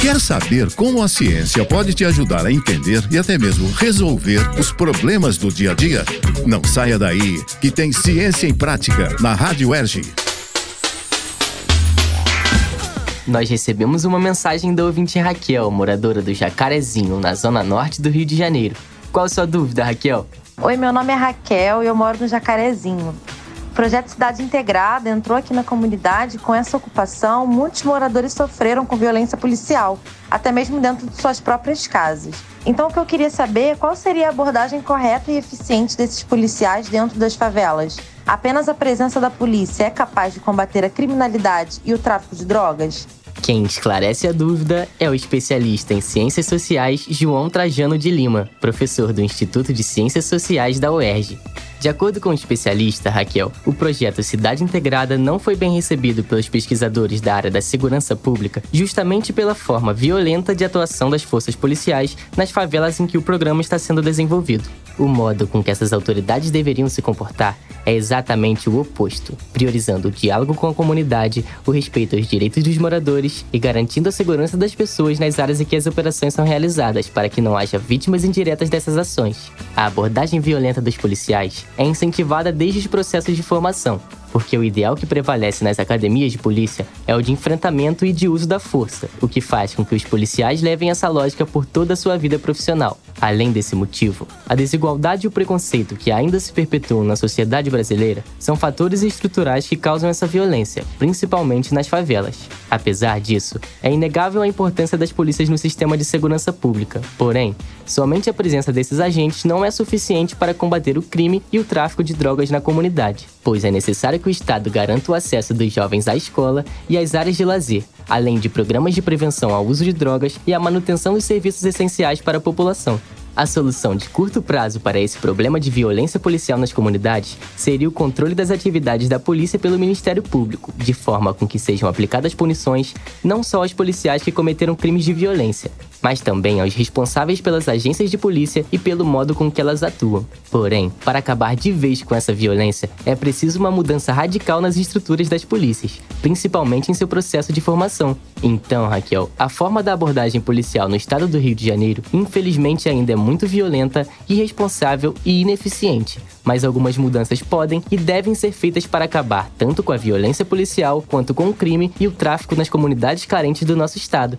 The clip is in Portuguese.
Quer saber como a ciência pode te ajudar a entender e até mesmo resolver os problemas do dia a dia? Não saia daí, que tem Ciência em Prática na Rádio Erge. Nós recebemos uma mensagem da ouvinte Raquel, moradora do Jacarezinho, na zona norte do Rio de Janeiro. Qual a sua dúvida, Raquel? Oi, meu nome é Raquel e eu moro no Jacarezinho. O projeto Cidade Integrada entrou aqui na comunidade com essa ocupação. Muitos moradores sofreram com violência policial, até mesmo dentro de suas próprias casas. Então, o que eu queria saber é qual seria a abordagem correta e eficiente desses policiais dentro das favelas. Apenas a presença da polícia é capaz de combater a criminalidade e o tráfico de drogas? Quem esclarece a dúvida é o especialista em Ciências Sociais João Trajano de Lima, professor do Instituto de Ciências Sociais da UERJ. De acordo com o especialista Raquel, o projeto Cidade Integrada não foi bem recebido pelos pesquisadores da área da segurança pública, justamente pela forma violenta de atuação das forças policiais nas favelas em que o programa está sendo desenvolvido. O modo com que essas autoridades deveriam se comportar é exatamente o oposto, priorizando o diálogo com a comunidade, o respeito aos direitos dos moradores e garantindo a segurança das pessoas nas áreas em que as operações são realizadas, para que não haja vítimas indiretas dessas ações. A abordagem violenta dos policiais é incentivada desde os processos de formação, porque o ideal que prevalece nas academias de polícia é o de enfrentamento e de uso da força, o que faz com que os policiais levem essa lógica por toda a sua vida profissional. Além desse motivo, a desigualdade e o preconceito que ainda se perpetuam na sociedade brasileira são fatores estruturais que causam essa violência, principalmente nas favelas. Apesar disso, é inegável a importância das polícias no sistema de segurança pública. Porém, somente a presença desses agentes não é suficiente para combater o crime e o tráfico de drogas na comunidade, pois é necessário que o Estado garanta o acesso dos jovens à escola e às áreas de lazer, além de programas de prevenção ao uso de drogas e a manutenção dos serviços essenciais para a população. A solução de curto prazo para esse problema de violência policial nas comunidades seria o controle das atividades da polícia pelo Ministério Público, de forma com que sejam aplicadas punições não só aos policiais que cometeram crimes de violência, mas também aos responsáveis pelas agências de polícia e pelo modo com que elas atuam. Porém, para acabar de vez com essa violência, é preciso uma mudança radical nas estruturas das polícias, principalmente em seu processo de formação. Então, Raquel, a forma da abordagem policial no estado do Rio de Janeiro, infelizmente, ainda é muito violenta, irresponsável e ineficiente. Mas algumas mudanças podem e devem ser feitas para acabar tanto com a violência policial quanto com o crime e o tráfico nas comunidades carentes do nosso estado.